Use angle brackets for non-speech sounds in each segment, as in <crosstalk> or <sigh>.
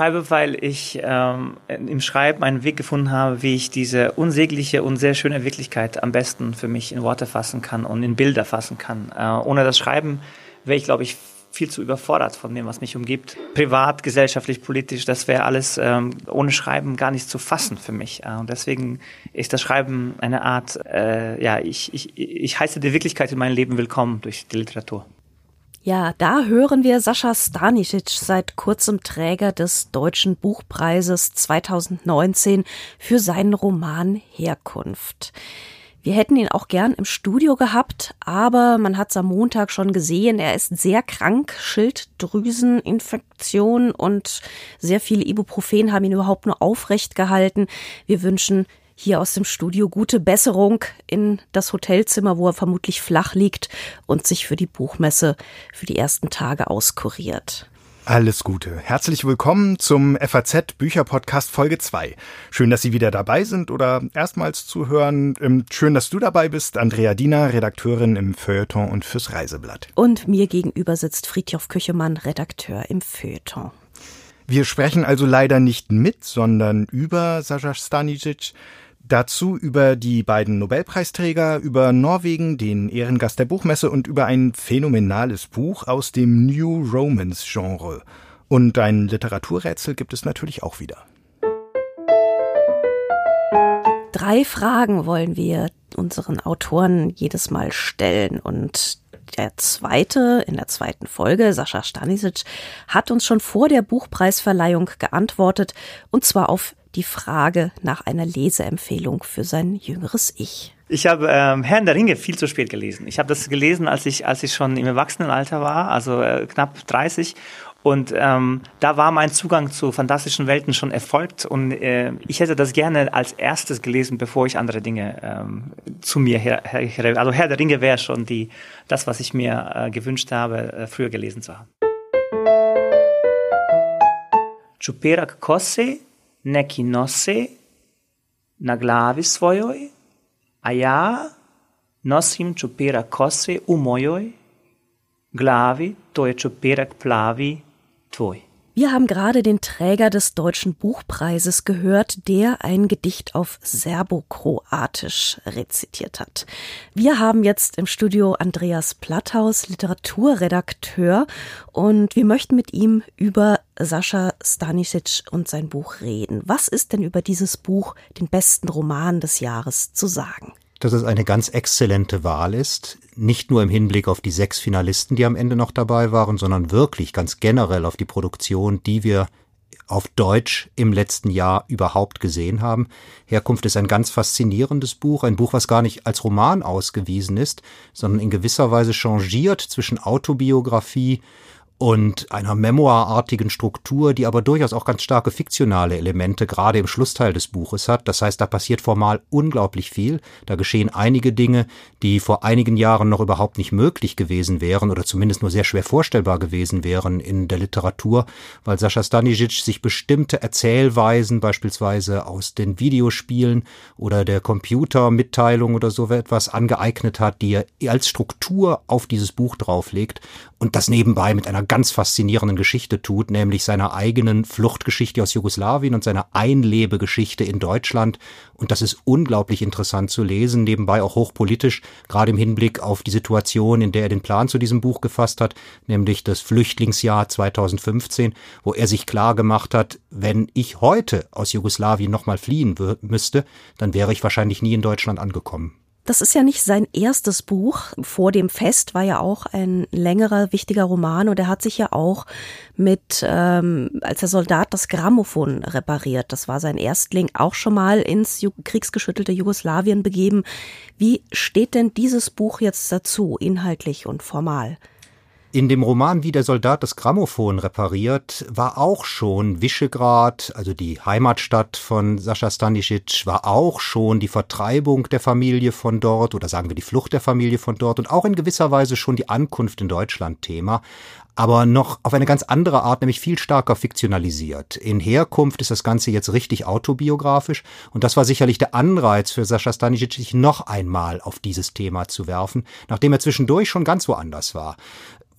schreibe, weil ich ähm, im Schreiben einen Weg gefunden habe, wie ich diese unsägliche und sehr schöne Wirklichkeit am besten für mich in Worte fassen kann und in Bilder fassen kann. Äh, ohne das Schreiben wäre ich, glaube ich, viel zu überfordert von dem, was mich umgibt. Privat, gesellschaftlich, politisch, das wäre alles ähm, ohne Schreiben gar nicht zu fassen für mich. Äh, und deswegen ist das Schreiben eine Art, äh, ja, ich, ich, ich heiße die Wirklichkeit in meinem Leben willkommen durch die Literatur. Ja, da hören wir Sascha Stanisic, seit kurzem Träger des Deutschen Buchpreises 2019 für seinen Roman Herkunft. Wir hätten ihn auch gern im Studio gehabt, aber man hat es am Montag schon gesehen, er ist sehr krank, Schilddrüseninfektion und sehr viele Ibuprofen haben ihn überhaupt nur aufrecht gehalten. Wir wünschen hier aus dem Studio gute Besserung in das Hotelzimmer, wo er vermutlich flach liegt und sich für die Buchmesse für die ersten Tage auskuriert. Alles Gute. Herzlich willkommen zum FAZ Bücherpodcast Folge 2. Schön, dass Sie wieder dabei sind oder erstmals zuhören. Ähm, schön, dass du dabei bist. Andrea Diener, Redakteurin im Feuilleton und fürs Reiseblatt. Und mir gegenüber sitzt Friedhof Küchemann, Redakteur im Feuilleton. Wir sprechen also leider nicht mit, sondern über Sascha Stanisic. Dazu über die beiden Nobelpreisträger, über Norwegen, den Ehrengast der Buchmesse und über ein phänomenales Buch aus dem New Romance Genre. Und ein Literaturrätsel gibt es natürlich auch wieder. Drei Fragen wollen wir unseren Autoren jedes Mal stellen und der zweite, in der zweiten Folge, Sascha Stanisic, hat uns schon vor der Buchpreisverleihung geantwortet, und zwar auf die Frage nach einer Leseempfehlung für sein jüngeres Ich. Ich habe ähm, Herrn der Ringe viel zu spät gelesen. Ich habe das gelesen, als ich, als ich schon im Erwachsenenalter war, also äh, knapp 30. Und ähm, da war mein Zugang zu fantastischen Welten schon erfolgt. Und äh, ich hätte das gerne als erstes gelesen, bevor ich andere Dinge ähm, zu mir her, her, Also Herr der Ringe wäre schon die, das, was ich mir äh, gewünscht habe, äh, früher gelesen zu haben. Čuperak kose neki nose na glavi svojoj, a ja nosim čupira kose u mojoj glavi, to je čupirak plavi tvoj. Wir haben gerade den Träger des Deutschen Buchpreises gehört, der ein Gedicht auf Serbokroatisch rezitiert hat. Wir haben jetzt im Studio Andreas Platthaus, Literaturredakteur, und wir möchten mit ihm über Sascha Stanisic und sein Buch reden. Was ist denn über dieses Buch, den besten Roman des Jahres, zu sagen? Dass es eine ganz exzellente Wahl ist, nicht nur im Hinblick auf die sechs Finalisten, die am Ende noch dabei waren, sondern wirklich ganz generell auf die Produktion, die wir auf Deutsch im letzten Jahr überhaupt gesehen haben. Herkunft ist ein ganz faszinierendes Buch, ein Buch, was gar nicht als Roman ausgewiesen ist, sondern in gewisser Weise changiert zwischen Autobiografie, und einer memoirartigen Struktur, die aber durchaus auch ganz starke fiktionale Elemente gerade im Schlussteil des Buches hat. Das heißt, da passiert formal unglaublich viel. Da geschehen einige Dinge, die vor einigen Jahren noch überhaupt nicht möglich gewesen wären oder zumindest nur sehr schwer vorstellbar gewesen wären in der Literatur, weil Sascha Stanisic sich bestimmte Erzählweisen beispielsweise aus den Videospielen oder der Computermitteilung oder so etwas angeeignet hat, die er als Struktur auf dieses Buch drauflegt und das nebenbei mit einer ganz faszinierenden Geschichte tut, nämlich seiner eigenen Fluchtgeschichte aus Jugoslawien und seiner Einlebegeschichte in Deutschland. Und das ist unglaublich interessant zu lesen, nebenbei auch hochpolitisch, gerade im Hinblick auf die Situation, in der er den Plan zu diesem Buch gefasst hat, nämlich das Flüchtlingsjahr 2015, wo er sich klar gemacht hat, wenn ich heute aus Jugoslawien nochmal fliehen müsste, dann wäre ich wahrscheinlich nie in Deutschland angekommen. Das ist ja nicht sein erstes Buch. Vor dem Fest war ja auch ein längerer, wichtiger Roman und er hat sich ja auch mit, ähm, als der Soldat das Grammophon repariert. Das war sein Erstling, auch schon mal ins kriegsgeschüttelte Jugoslawien begeben. Wie steht denn dieses Buch jetzt dazu, inhaltlich und formal? In dem Roman Wie der Soldat das Grammophon repariert, war auch schon Visegrad, also die Heimatstadt von Sascha Stanisic, war auch schon die Vertreibung der Familie von dort oder sagen wir die Flucht der Familie von dort und auch in gewisser Weise schon die Ankunft in Deutschland Thema aber noch auf eine ganz andere Art, nämlich viel stärker fiktionalisiert. In Herkunft ist das Ganze jetzt richtig autobiografisch und das war sicherlich der Anreiz für Sascha Stanisic, sich noch einmal auf dieses Thema zu werfen, nachdem er zwischendurch schon ganz woanders war.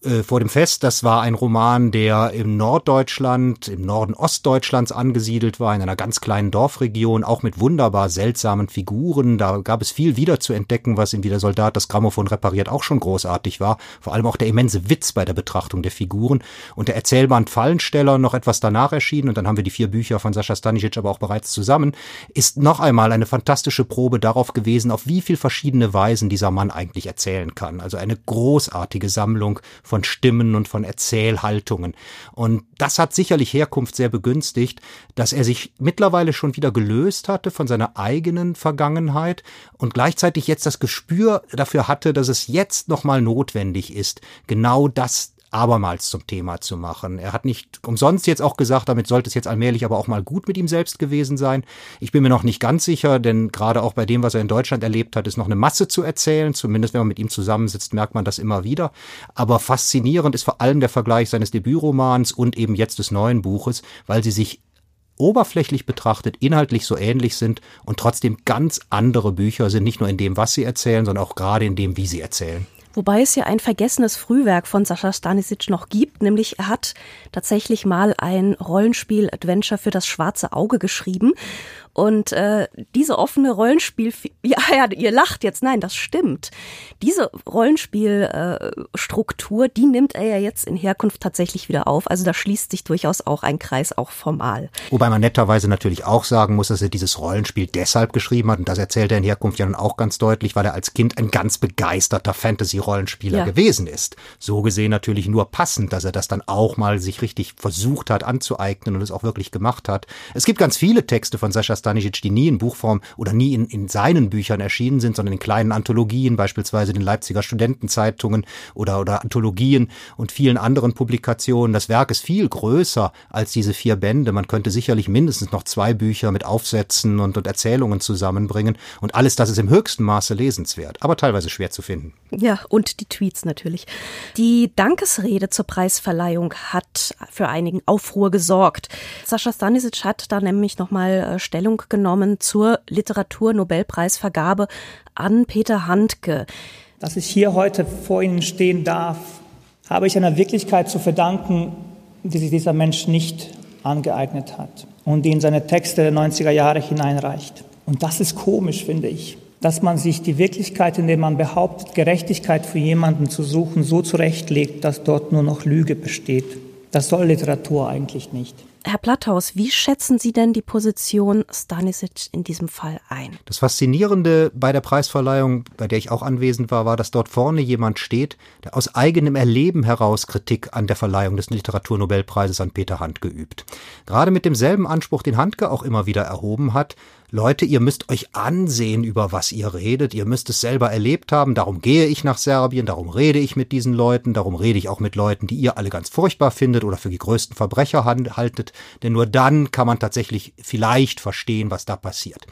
Äh, vor dem Fest. Das war ein Roman, der im Norddeutschland, im Norden Ostdeutschlands angesiedelt war, in einer ganz kleinen Dorfregion, auch mit wunderbar seltsamen Figuren. Da gab es viel wieder zu entdecken, was in Wie der Soldat das Grammophon repariert auch schon großartig war. Vor allem auch der immense Witz bei der Betrachtung der Figuren. Und der Erzählband Fallensteller, noch etwas danach erschienen, und dann haben wir die vier Bücher von Sascha Stanisic aber auch bereits zusammen, ist noch einmal eine fantastische Probe darauf gewesen, auf wie viel verschiedene Weisen dieser Mann eigentlich erzählen kann. Also eine großartige Sammlung von Stimmen und von Erzählhaltungen. Und das hat sicherlich Herkunft sehr begünstigt, dass er sich mittlerweile schon wieder gelöst hatte von seiner eigenen Vergangenheit und gleichzeitig jetzt das Gespür dafür hatte, dass es jetzt nochmal notwendig ist, genau das abermals zum Thema zu machen. Er hat nicht umsonst jetzt auch gesagt, damit sollte es jetzt allmählich aber auch mal gut mit ihm selbst gewesen sein. Ich bin mir noch nicht ganz sicher, denn gerade auch bei dem, was er in Deutschland erlebt hat, ist noch eine Masse zu erzählen. Zumindest wenn man mit ihm zusammensitzt, merkt man das immer wieder. Aber faszinierend ist vor allem der Vergleich seines Debütromans und eben jetzt des neuen Buches, weil sie sich oberflächlich betrachtet inhaltlich so ähnlich sind und trotzdem ganz andere Bücher sind, nicht nur in dem, was sie erzählen, sondern auch gerade in dem, wie sie erzählen. Wobei es ja ein vergessenes Frühwerk von Sascha Stanisic noch gibt, nämlich er hat tatsächlich mal ein Rollenspiel-Adventure für das schwarze Auge geschrieben. Und äh, diese offene Rollenspiel, <laughs> ja, ja, ihr lacht jetzt, nein, das stimmt. Diese Rollenspielstruktur, äh, die nimmt er ja jetzt in Herkunft tatsächlich wieder auf. Also da schließt sich durchaus auch ein Kreis, auch formal. Wobei man netterweise natürlich auch sagen muss, dass er dieses Rollenspiel deshalb geschrieben hat, und das erzählt er in Herkunft ja nun auch ganz deutlich, weil er als Kind ein ganz begeisterter Fantasy-Rollenspieler ja. gewesen ist. So gesehen natürlich nur passend, dass er das dann auch mal sich richtig versucht hat anzueignen und es auch wirklich gemacht hat. Es gibt ganz viele Texte von Sascha Stanisic, die nie in Buchform oder nie in, in seinen Büchern erschienen sind, sondern in kleinen Anthologien, beispielsweise den Leipziger Studentenzeitungen oder, oder Anthologien und vielen anderen Publikationen. Das Werk ist viel größer als diese vier Bände. Man könnte sicherlich mindestens noch zwei Bücher mit Aufsätzen und, und Erzählungen zusammenbringen. Und alles das ist im höchsten Maße lesenswert, aber teilweise schwer zu finden. Ja, und die Tweets natürlich. Die Dankesrede zur Preisverleihung hat für einigen Aufruhr gesorgt. Sascha Stanisic hat da nämlich nochmal äh, Stellung Stellung genommen zur Literaturnobelpreisvergabe an Peter Handke. Dass ich hier heute vor Ihnen stehen darf, habe ich einer Wirklichkeit zu verdanken, die sich dieser Mensch nicht angeeignet hat und die in seine Texte der 90er Jahre hineinreicht. Und das ist komisch, finde ich, dass man sich die Wirklichkeit, in der man behauptet, Gerechtigkeit für jemanden zu suchen, so zurechtlegt, dass dort nur noch Lüge besteht. Das soll Literatur eigentlich nicht. Herr Platthaus, wie schätzen Sie denn die Position Stanisic in diesem Fall ein? Das Faszinierende bei der Preisverleihung, bei der ich auch anwesend war, war, dass dort vorne jemand steht, der aus eigenem Erleben heraus Kritik an der Verleihung des Literaturnobelpreises an Peter Handke übt. Gerade mit demselben Anspruch, den Handke auch immer wieder erhoben hat, Leute, ihr müsst euch ansehen, über was ihr redet, ihr müsst es selber erlebt haben, darum gehe ich nach Serbien, darum rede ich mit diesen Leuten, darum rede ich auch mit Leuten, die ihr alle ganz furchtbar findet oder für die größten Verbrecher haltet, denn nur dann kann man tatsächlich vielleicht verstehen, was da passiert.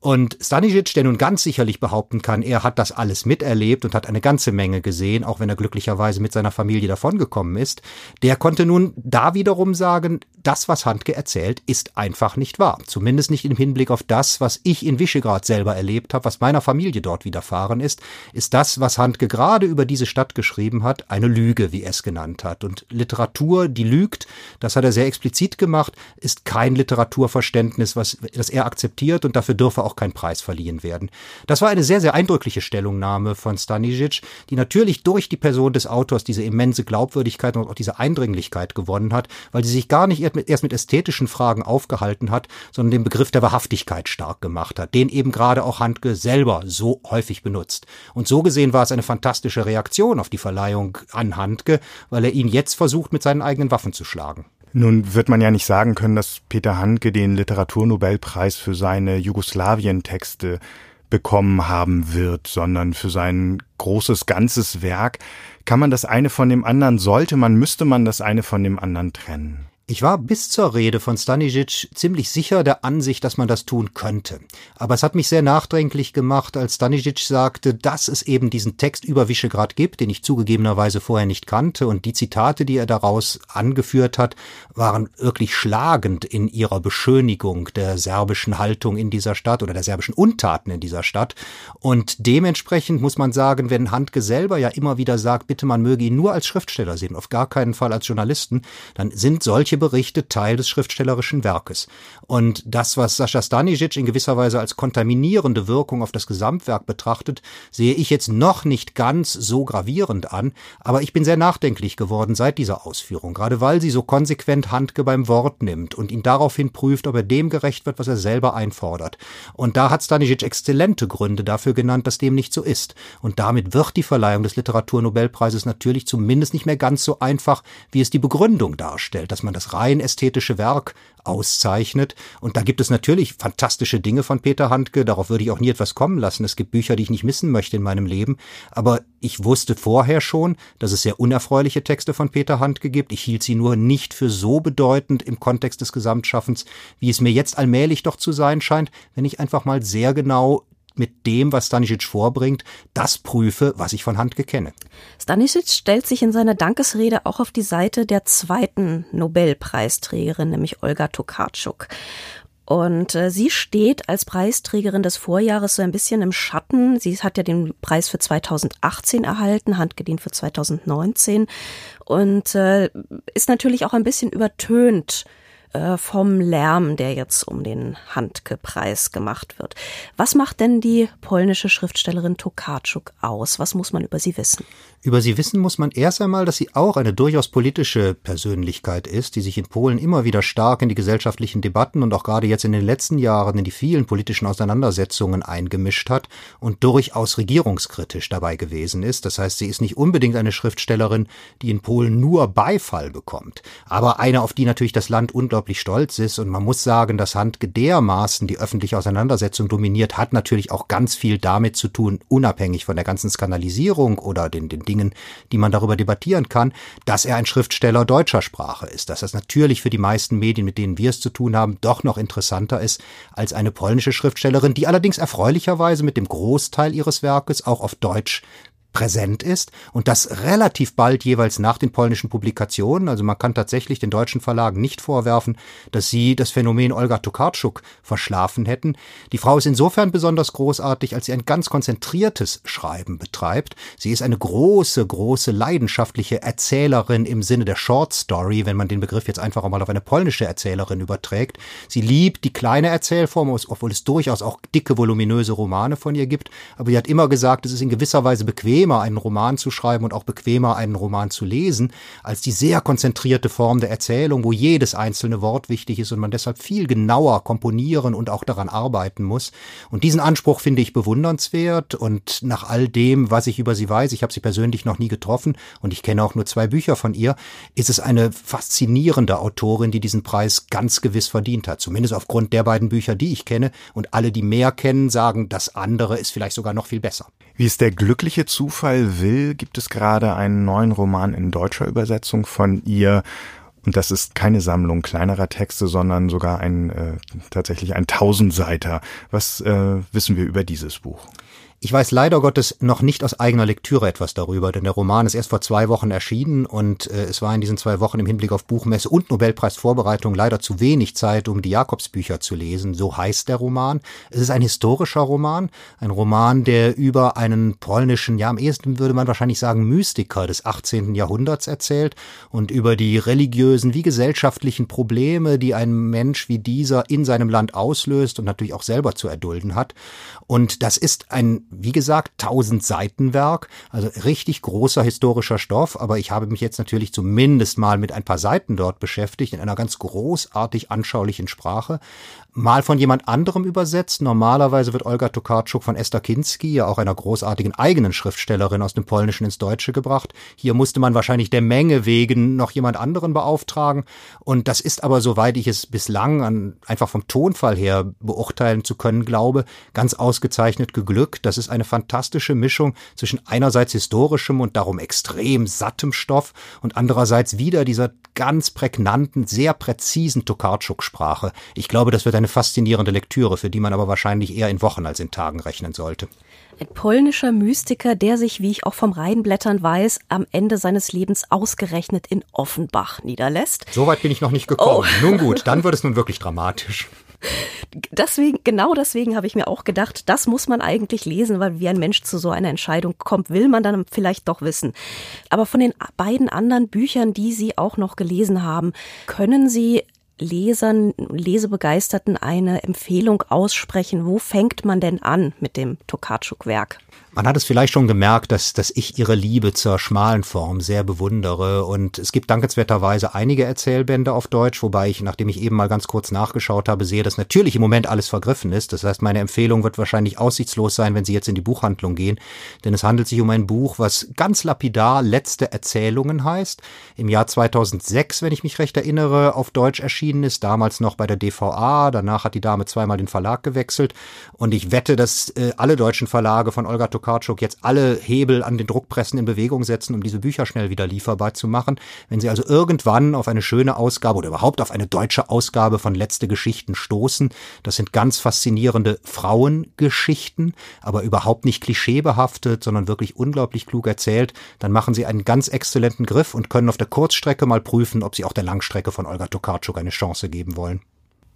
Und Stanisic, der nun ganz sicherlich behaupten kann, er hat das alles miterlebt und hat eine ganze Menge gesehen, auch wenn er glücklicherweise mit seiner Familie davongekommen ist, der konnte nun da wiederum sagen, das, was Handke erzählt, ist einfach nicht wahr. Zumindest nicht im Hinblick auf das, was ich in Visegrad selber erlebt habe, was meiner Familie dort widerfahren ist, ist das, was Handke gerade über diese Stadt geschrieben hat, eine Lüge, wie er es genannt hat. Und Literatur, die lügt, das hat er sehr explizit gemacht, ist kein Literaturverständnis, was, das er akzeptiert und dafür dürfe auch kein Preis verliehen werden. Das war eine sehr, sehr eindrückliche Stellungnahme von Stanisic, die natürlich durch die Person des Autors diese immense Glaubwürdigkeit und auch diese Eindringlichkeit gewonnen hat, weil sie sich gar nicht erst mit ästhetischen Fragen aufgehalten hat, sondern den Begriff der Wahrhaftigkeit stark gemacht hat, den eben gerade auch Handke selber so häufig benutzt. Und so gesehen war es eine fantastische Reaktion auf die Verleihung an Handke, weil er ihn jetzt versucht, mit seinen eigenen Waffen zu schlagen. Nun wird man ja nicht sagen können, dass Peter Handke den Literaturnobelpreis für seine Jugoslawien-Texte bekommen haben wird, sondern für sein großes ganzes Werk. Kann man das eine von dem anderen, sollte man, müsste man das eine von dem anderen trennen? Ich war bis zur Rede von Stanisic ziemlich sicher der Ansicht, dass man das tun könnte. Aber es hat mich sehr nachdenklich gemacht, als Stanisic sagte, dass es eben diesen Text über Visegrad gibt, den ich zugegebenerweise vorher nicht kannte. Und die Zitate, die er daraus angeführt hat, waren wirklich schlagend in ihrer Beschönigung der serbischen Haltung in dieser Stadt oder der serbischen Untaten in dieser Stadt. Und dementsprechend muss man sagen, wenn Handke selber ja immer wieder sagt, bitte man möge ihn nur als Schriftsteller sehen, auf gar keinen Fall als Journalisten, dann sind solche solche Berichte Teil des schriftstellerischen Werkes. Und das, was Sascha Stanisic in gewisser Weise als kontaminierende Wirkung auf das Gesamtwerk betrachtet, sehe ich jetzt noch nicht ganz so gravierend an, aber ich bin sehr nachdenklich geworden seit dieser Ausführung, gerade weil sie so konsequent Handke beim Wort nimmt und ihn daraufhin prüft, ob er dem gerecht wird, was er selber einfordert. Und da hat Stanisic exzellente Gründe dafür genannt, dass dem nicht so ist. Und damit wird die Verleihung des Literaturnobelpreises natürlich zumindest nicht mehr ganz so einfach, wie es die Begründung darstellt, dass man das rein ästhetische Werk auszeichnet. Und da gibt es natürlich fantastische Dinge von Peter Handke. Darauf würde ich auch nie etwas kommen lassen. Es gibt Bücher, die ich nicht missen möchte in meinem Leben. Aber ich wusste vorher schon, dass es sehr unerfreuliche Texte von Peter Handke gibt. Ich hielt sie nur nicht für so bedeutend im Kontext des Gesamtschaffens, wie es mir jetzt allmählich doch zu sein scheint, wenn ich einfach mal sehr genau mit dem, was Stanisic vorbringt, das prüfe, was ich von Hand gekenne. Stanisic stellt sich in seiner Dankesrede auch auf die Seite der zweiten Nobelpreisträgerin, nämlich Olga Tokarczuk. Und äh, sie steht als Preisträgerin des Vorjahres so ein bisschen im Schatten. Sie hat ja den Preis für 2018 erhalten, handgedient für 2019 und äh, ist natürlich auch ein bisschen übertönt äh, vom Lärm, der jetzt um den Handke-Preis gemacht wird. Was macht denn die polnische Schriftstellerin Tokarczuk aus? Was muss man über sie wissen? Über sie wissen muss man erst einmal, dass sie auch eine durchaus politische Persönlichkeit ist, die sich in Polen immer wieder stark in die gesellschaftlichen Debatten und auch gerade jetzt in den letzten Jahren in die vielen politischen Auseinandersetzungen eingemischt hat und durchaus regierungskritisch dabei gewesen ist. Das heißt, sie ist nicht unbedingt eine Schriftstellerin, die in Polen nur Beifall bekommt, aber eine, auf die natürlich das Land unglaublich stolz ist. Und man muss sagen, dass Handke dermaßen die öffentliche Auseinandersetzung dominiert, hat natürlich auch ganz viel damit zu tun, unabhängig von der ganzen Skandalisierung oder den, den Dingen, die man darüber debattieren kann, dass er ein Schriftsteller deutscher Sprache ist, dass das natürlich für die meisten Medien, mit denen wir es zu tun haben, doch noch interessanter ist als eine polnische Schriftstellerin, die allerdings erfreulicherweise mit dem Großteil ihres Werkes auch auf Deutsch präsent ist und das relativ bald jeweils nach den polnischen Publikationen. Also man kann tatsächlich den deutschen Verlagen nicht vorwerfen, dass sie das Phänomen Olga Tokarczuk verschlafen hätten. Die Frau ist insofern besonders großartig, als sie ein ganz konzentriertes Schreiben betreibt. Sie ist eine große, große leidenschaftliche Erzählerin im Sinne der Short Story, wenn man den Begriff jetzt einfach mal auf eine polnische Erzählerin überträgt. Sie liebt die kleine Erzählform, obwohl es durchaus auch dicke, voluminöse Romane von ihr gibt. Aber sie hat immer gesagt, es ist in gewisser Weise bequem, bequemer, einen Roman zu schreiben und auch bequemer, einen Roman zu lesen, als die sehr konzentrierte Form der Erzählung, wo jedes einzelne Wort wichtig ist und man deshalb viel genauer komponieren und auch daran arbeiten muss. Und diesen Anspruch finde ich bewundernswert und nach all dem, was ich über sie weiß, ich habe sie persönlich noch nie getroffen und ich kenne auch nur zwei Bücher von ihr, ist es eine faszinierende Autorin, die diesen Preis ganz gewiss verdient hat. Zumindest aufgrund der beiden Bücher, die ich kenne. Und alle, die mehr kennen, sagen, das andere ist vielleicht sogar noch viel besser. Wie es der glückliche Zufall will, gibt es gerade einen neuen Roman in deutscher Übersetzung von ihr. Und das ist keine Sammlung kleinerer Texte, sondern sogar ein äh, tatsächlich ein Tausendseiter. Was äh, wissen wir über dieses Buch? Ich weiß leider Gottes noch nicht aus eigener Lektüre etwas darüber, denn der Roman ist erst vor zwei Wochen erschienen und äh, es war in diesen zwei Wochen im Hinblick auf Buchmesse und Nobelpreisvorbereitung leider zu wenig Zeit, um die Jakobsbücher zu lesen. So heißt der Roman. Es ist ein historischer Roman, ein Roman, der über einen polnischen, ja am ehesten würde man wahrscheinlich sagen, Mystiker des 18. Jahrhunderts erzählt und über die religiösen wie gesellschaftlichen Probleme, die ein Mensch wie dieser in seinem Land auslöst und natürlich auch selber zu erdulden hat. Und das ist ein wie gesagt, tausend Seitenwerk, also richtig großer historischer Stoff, aber ich habe mich jetzt natürlich zumindest mal mit ein paar Seiten dort beschäftigt, in einer ganz großartig anschaulichen Sprache mal von jemand anderem übersetzt. Normalerweise wird Olga Tokarczuk von Esther Kinski, ja auch einer großartigen eigenen Schriftstellerin aus dem Polnischen ins Deutsche gebracht. Hier musste man wahrscheinlich der Menge wegen noch jemand anderen beauftragen. Und das ist aber, soweit ich es bislang an, einfach vom Tonfall her beurteilen zu können glaube, ganz ausgezeichnet geglückt. Das das ist eine fantastische Mischung zwischen einerseits historischem und darum extrem sattem Stoff und andererseits wieder dieser ganz prägnanten, sehr präzisen Tokarczuk-Sprache. Ich glaube, das wird eine faszinierende Lektüre, für die man aber wahrscheinlich eher in Wochen als in Tagen rechnen sollte. Ein polnischer Mystiker, der sich, wie ich auch vom Reinblättern weiß, am Ende seines Lebens ausgerechnet in Offenbach niederlässt. Soweit bin ich noch nicht gekommen. Oh. Nun gut, <laughs> dann wird es nun wirklich dramatisch. Deswegen, genau deswegen habe ich mir auch gedacht, das muss man eigentlich lesen, weil wie ein Mensch zu so einer Entscheidung kommt, will man dann vielleicht doch wissen. Aber von den beiden anderen Büchern, die Sie auch noch gelesen haben, können Sie Lesern, Lesebegeisterten eine Empfehlung aussprechen? Wo fängt man denn an mit dem Tokarczuk-Werk? Man hat es vielleicht schon gemerkt, dass, dass ich ihre Liebe zur schmalen Form sehr bewundere. Und es gibt dankenswerterweise einige Erzählbände auf Deutsch, wobei ich, nachdem ich eben mal ganz kurz nachgeschaut habe, sehe, dass natürlich im Moment alles vergriffen ist. Das heißt, meine Empfehlung wird wahrscheinlich aussichtslos sein, wenn Sie jetzt in die Buchhandlung gehen. Denn es handelt sich um ein Buch, was ganz lapidar Letzte Erzählungen heißt. Im Jahr 2006, wenn ich mich recht erinnere, auf Deutsch erschienen ist. Damals noch bei der DVA. Danach hat die Dame zweimal den Verlag gewechselt. Und ich wette, dass äh, alle deutschen Verlage von Olga Tokarczuk Tokarczuk jetzt alle Hebel an den Druckpressen in Bewegung setzen, um diese Bücher schnell wieder lieferbar zu machen. Wenn Sie also irgendwann auf eine schöne Ausgabe oder überhaupt auf eine deutsche Ausgabe von Letzte Geschichten stoßen, das sind ganz faszinierende Frauengeschichten, aber überhaupt nicht klischeebehaftet, sondern wirklich unglaublich klug erzählt, dann machen Sie einen ganz exzellenten Griff und können auf der Kurzstrecke mal prüfen, ob Sie auch der Langstrecke von Olga Tokarczuk eine Chance geben wollen.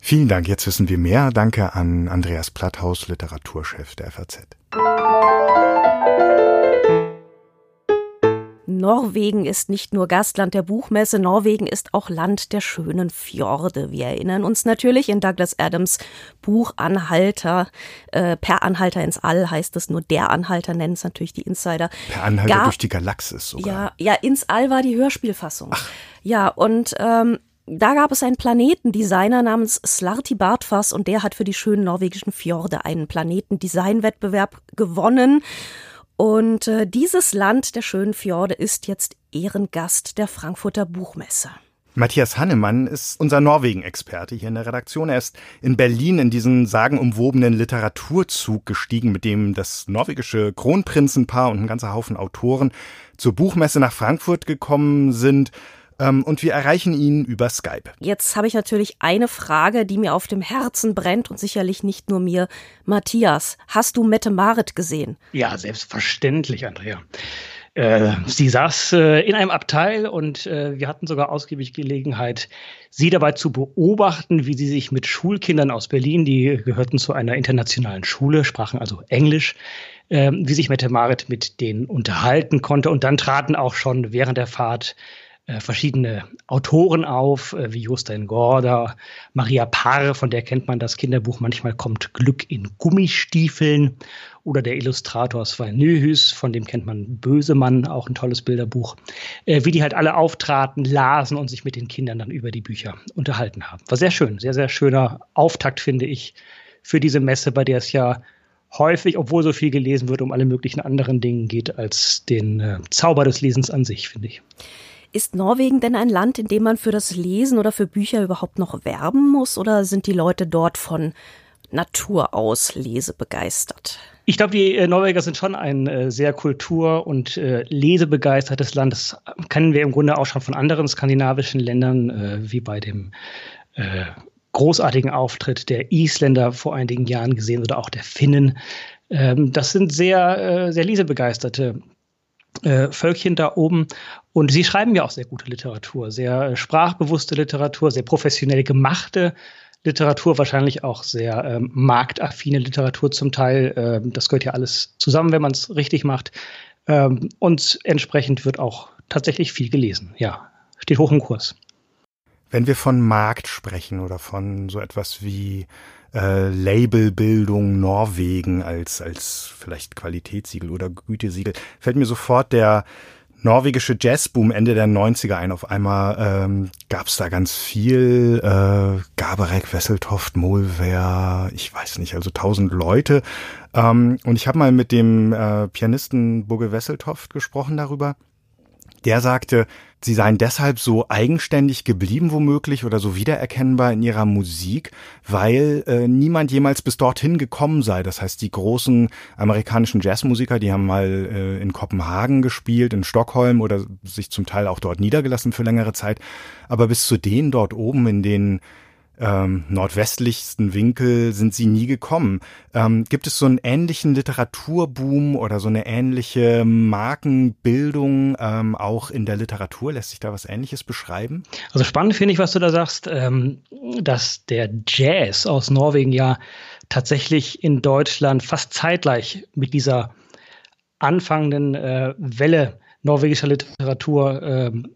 Vielen Dank, jetzt wissen wir mehr. Danke an Andreas Platthaus, Literaturchef der FAZ. Norwegen ist nicht nur Gastland der Buchmesse, Norwegen ist auch Land der schönen Fjorde. Wir erinnern uns natürlich in Douglas Adams Buch Anhalter, äh, Per Anhalter ins All heißt es, nur der Anhalter nennen es natürlich die Insider. Per Anhalter Gar, durch die Galaxis sogar. Ja, ja, ins All war die Hörspielfassung. Ach. Ja, und ähm, da gab es einen Planetendesigner namens Slarti Bartfass und der hat für die schönen norwegischen Fjorde einen Planetendesignwettbewerb gewonnen. Und äh, dieses Land der schönen Fjorde ist jetzt Ehrengast der Frankfurter Buchmesse. Matthias Hannemann ist unser Norwegen-Experte hier in der Redaktion. Er ist in Berlin in diesen sagenumwobenen Literaturzug gestiegen, mit dem das norwegische Kronprinzenpaar und ein ganzer Haufen Autoren zur Buchmesse nach Frankfurt gekommen sind. Ähm, und wir erreichen ihn über Skype. Jetzt habe ich natürlich eine Frage, die mir auf dem Herzen brennt und sicherlich nicht nur mir. Matthias, hast du Mette Marit gesehen? Ja, selbstverständlich, Andrea. Äh, sie saß äh, in einem Abteil und äh, wir hatten sogar ausgiebig Gelegenheit, sie dabei zu beobachten, wie sie sich mit Schulkindern aus Berlin, die gehörten zu einer internationalen Schule, sprachen also Englisch, äh, wie sich Mette Marit mit denen unterhalten konnte. Und dann traten auch schon während der Fahrt verschiedene Autoren auf, äh, wie Jostein Gorda, Maria Parr, von der kennt man das Kinderbuch Manchmal kommt Glück in Gummistiefeln, oder der Illustrator Sven Nöhüs, von dem kennt man Bösemann, auch ein tolles Bilderbuch, äh, wie die halt alle auftraten, lasen und sich mit den Kindern dann über die Bücher unterhalten haben. War sehr schön, sehr, sehr schöner Auftakt, finde ich, für diese Messe, bei der es ja häufig, obwohl so viel gelesen wird, um alle möglichen anderen Dinge geht, als den äh, Zauber des Lesens an sich, finde ich. Ist Norwegen denn ein Land, in dem man für das Lesen oder für Bücher überhaupt noch werben muss oder sind die Leute dort von Natur aus lesebegeistert? Ich glaube, die äh, Norweger sind schon ein äh, sehr kultur- und äh, lesebegeistertes Land. Das kennen wir im Grunde auch schon von anderen skandinavischen Ländern, äh, wie bei dem großartigen Auftritt der Isländer vor einigen Jahren gesehen oder auch der Finnen. Ähm, das sind sehr, sehr lesebegeisterte äh, Völkchen da oben. Und sie schreiben ja auch sehr gute Literatur, sehr äh, sprachbewusste Literatur, sehr professionell gemachte Literatur, wahrscheinlich auch sehr ähm, marktaffine Literatur zum Teil. Ähm, das gehört ja alles zusammen, wenn man es richtig macht. Ähm, und entsprechend wird auch tatsächlich viel gelesen. Ja, steht hoch im Kurs. Wenn wir von Markt sprechen oder von so etwas wie äh, Labelbildung Norwegen als, als vielleicht Qualitätssiegel oder Gütesiegel, fällt mir sofort der norwegische Jazzboom Ende der 90er ein. Auf einmal ähm, gab es da ganz viel. Äh, Gaberek, Wesseltoft, Molwer, ich weiß nicht, also tausend Leute. Ähm, und ich habe mal mit dem äh, Pianisten Bugge Wesseltoft gesprochen darüber Der sagte, sie seien deshalb so eigenständig geblieben womöglich oder so wiedererkennbar in ihrer Musik, weil äh, niemand jemals bis dorthin gekommen sei. Das heißt, die großen amerikanischen Jazzmusiker, die haben mal äh, in Kopenhagen gespielt, in Stockholm oder sich zum Teil auch dort niedergelassen für längere Zeit. Aber bis zu denen dort oben in den ähm, nordwestlichsten Winkel sind sie nie gekommen. Ähm, gibt es so einen ähnlichen Literaturboom oder so eine ähnliche Markenbildung ähm, auch in der Literatur? Lässt sich da was Ähnliches beschreiben? Also spannend finde ich, was du da sagst, ähm, dass der Jazz aus Norwegen ja tatsächlich in Deutschland fast zeitgleich mit dieser anfangenden äh, Welle norwegischer Literatur ähm,